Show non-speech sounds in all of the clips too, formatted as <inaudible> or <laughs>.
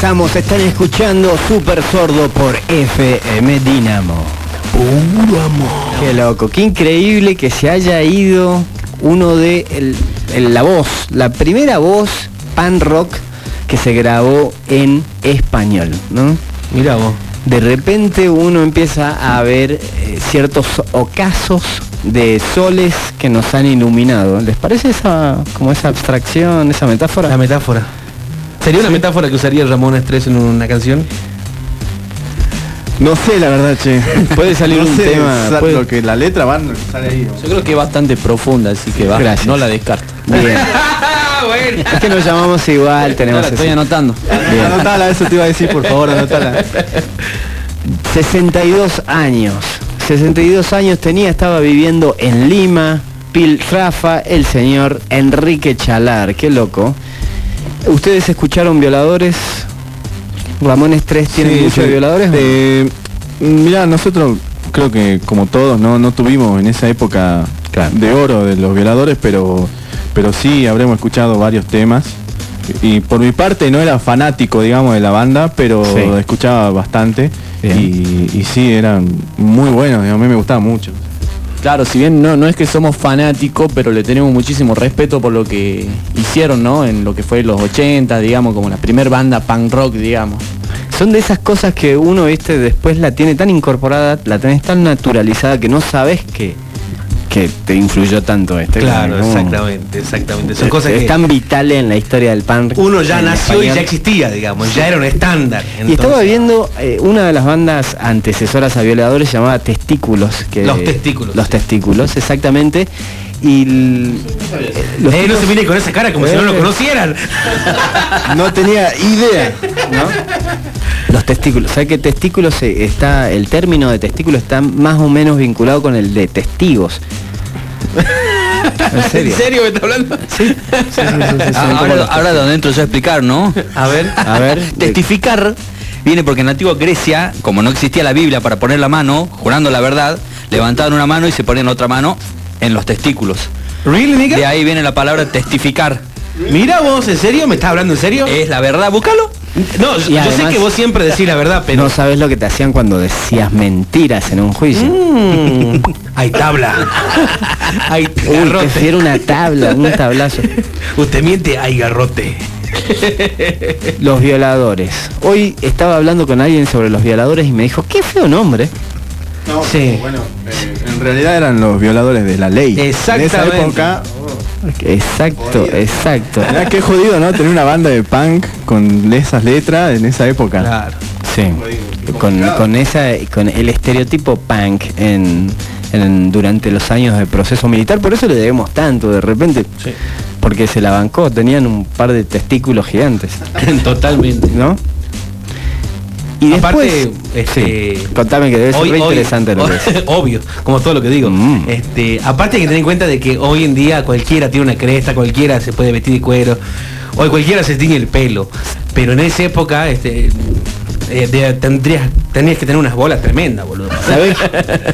regresamos, están escuchando Super Sordo por FM Dinamo. Puro amor. Qué loco, qué increíble que se haya ido uno de el- el- la voz, la primera voz pan rock que se grabó en español, ¿no? Mira vos. De repente uno empieza a ver eh, ciertos ocasos de soles que nos han iluminado. ¿Les parece esa como esa abstracción, esa metáfora? La metáfora. ¿Sería una metáfora que usaría Ramón Estrés en una canción? No sé, la verdad, che. <laughs> Puede salir No un sé, tema, puede- Lo que la letra van sale ahí. Yo creo que es bastante profunda, así que va, Gracias. no la descarto. Bien. <laughs> <laughs> bueno. Es que nos llamamos igual, No tenemos la estoy anotando. Anotala, eso te iba a decir, por favor, anotala. 62 años. 62 años tenía, estaba viviendo en Lima, Piltrafa, el señor Enrique Chalar, qué loco. ¿Ustedes escucharon violadores? Ramón Estrés tiene Sí, muchos sí. violadores. Eh, mira, nosotros creo que como todos no, no tuvimos en esa época Claro. de oro de los violadores, pero, pero sí habremos escuchado varios temas. Y por mi parte no era fanático, digamos, de la banda, pero Sí. escuchaba bastante. Y, y sí, eran muy buenos, digamos, a mí me gustaba mucho. Claro, si bien no, no es que somos fanáticos, pero le tenemos muchísimo respeto por lo que hicieron, ¿no? En lo que fue los 80, digamos, como la primer banda punk rock, digamos. Son de esas cosas que uno, viste, después la tiene tan incorporada, la tenés tan naturalizada que no sabes que, que te influyó tanto este. Claro, Como- exactamente, exactamente. Son es- cosas es que tan vitales en la historia del punk. uno ya nació y ya existía, digamos, ya era un estándar. Y estaba viendo eh, una de las bandas antecesoras a Violadores llamada Testículos. Que, Los Testículos. Los Testículos, exactamente. Y el- eh, los Eh, no se mire con esa cara como si no lo Eh. conocieran. <laughs> No tenía idea. Los testículos. ¿Sabes que testículos está, el término de testículo está más o menos vinculado con el de testigos? ¿En serio? ¿En serio me está hablando? Sí, sí, sí, Ah, ahora, donde entro yo a explicar, ¿no? A ver. A ver, Testificar viene porque en la antigua Grecia, como no existía la Biblia para poner la mano, jurando la verdad, levantaban una mano y se ponían otra mano en los testículos. ¿Really, De ahí viene la palabra testificar. Mira vos, ¿en serio? ¿Me estás hablando en serio? Es la verdad, búscalo. No, yo, Y yo sé que vos siempre decís la verdad, pero... no sabes lo que te hacían cuando decías mentiras en un juicio. Mm, hay tabla. <laughs> hay Uy, garrote. prefiero una tabla, un tablazo. Usted miente, hay garrote. Los violadores. Hoy estaba hablando con alguien sobre los violadores y me dijo, qué feo nombre. No, Sí. bueno, eh, en realidad eran los violadores de la ley. Exactamente. En esa época, Exacto, exacto. Mirá qué jodido, ¿no? Tener una banda de punk con esas letras en esa época. Claro. Sí. Con, con esa, con el estereotipo punk en, en- durante los años de proceso militar, por eso le debemos tanto de repente. Sí. Porque se la bancó, tenían un par de testículos gigantes, <laughs> Totalmente. ¿no? Y Aparte, después, este, sí, contame que debe ser Hoy- re hoy- interesante lo que <laughs> es. Obvio, como todo lo que digo. Mm. Este, aparte hay que tener en cuenta de que hoy en día cualquiera tiene una cresta, cualquiera se puede vestir de cuero, hoy cualquiera se tiñe el pelo. Pero en esa época, este, eh, de- tendrías, tenías que tener unas bolas tremendas, boludo. ¿Sabés,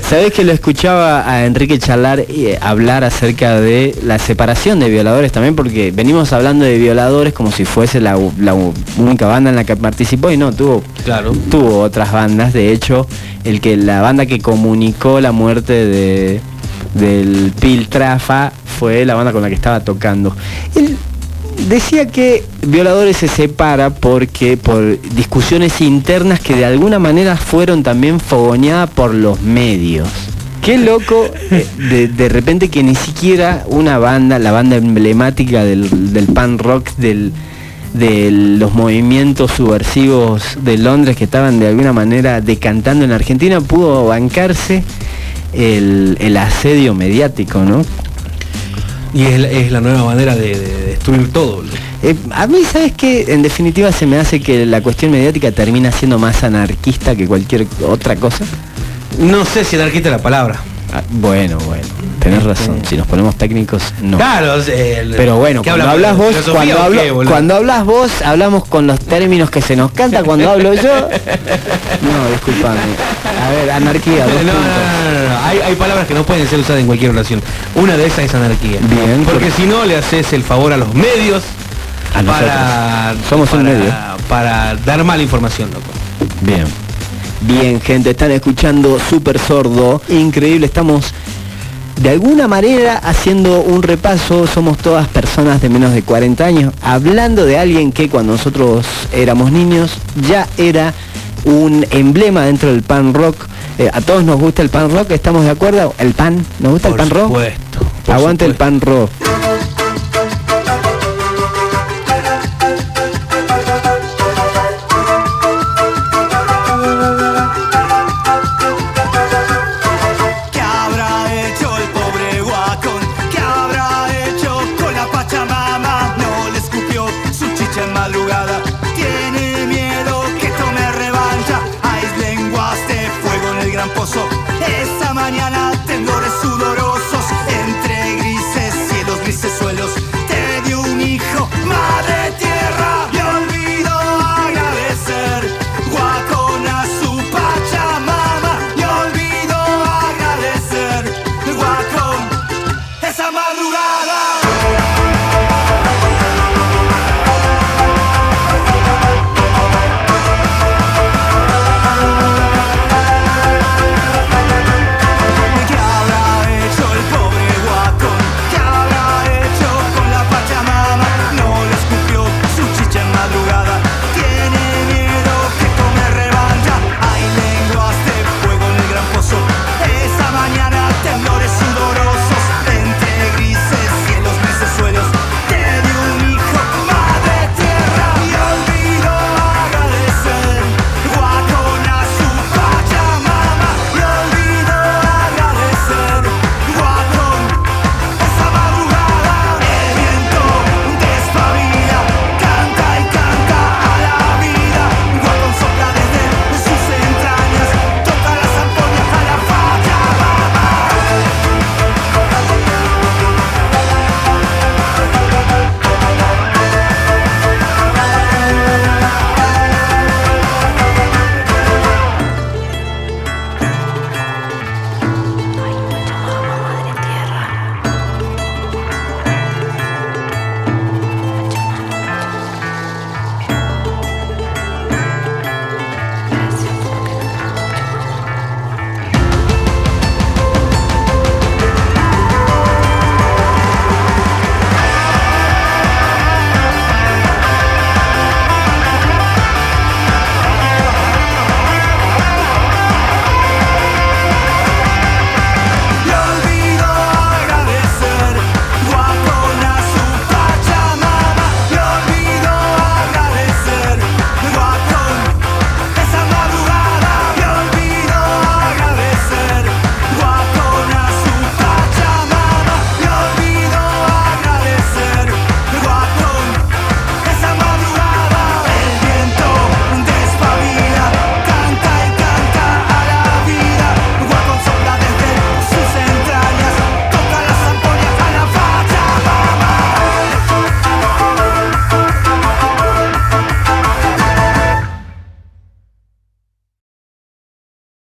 sabés que lo escuchaba a Enrique Chalar eh, hablar acerca de la separación de violadores también? Porque venimos hablando de violadores como si fuese la, única banda en la que participó y no, tuvo, Claro. tuvo otras bandas. De hecho, el que la banda que comunicó la muerte de, del Piltrafa fue la banda con la que estaba tocando. Decía que Violadores se separa porque por discusiones internas que de alguna manera fueron también fogoneadas por los medios. Qué loco eh, de, de repente que ni siquiera una banda, la banda emblemática del, del punk rock, del, de los movimientos subversivos de Londres que estaban de alguna manera decantando en Argentina, pudo bancarse el, el asedio mediático, ¿no? Y es, la- es la nueva manera de, de destruir todo. Eh, a mí, ¿sabes qué? En definitiva se me hace que la cuestión mediática termina siendo más anarquista que cualquier otra cosa. No sé si anarquista es la palabra. Ah, bueno, bueno, tenés razón. Si nos ponemos técnicos, no. Claro, el- Pero bueno, ¿qué cuando hablas vos, ¿Filosofía cuando, hablo- qué, boludo? cuando hablas vos, hablamos con los términos que se nos canta cuando hablo yo. <laughs> No, disculpame. A ver, anarquía, No, dos no, no, no, no. Hay, hay palabras que no pueden ser usadas en cualquier oración. Una de esas es anarquía. Bien, Porque por- si no le haces el favor a los medios, A para, Somos un medio. Para dar mala información, loco. Bien. Bien, gente, están escuchando Super Sordo. Increíble, estamos de alguna manera haciendo un repaso. Somos todas personas de menos de 40 años, hablando de alguien que cuando nosotros éramos niños ya era un emblema dentro del pan rock. Eh, a todos nos gusta el pan rock, ¿estamos de acuerdo? ¿El pan? ¿Nos gusta Por el pan rock? supuesto, por Aguante el supuesto. pan rock. Mañana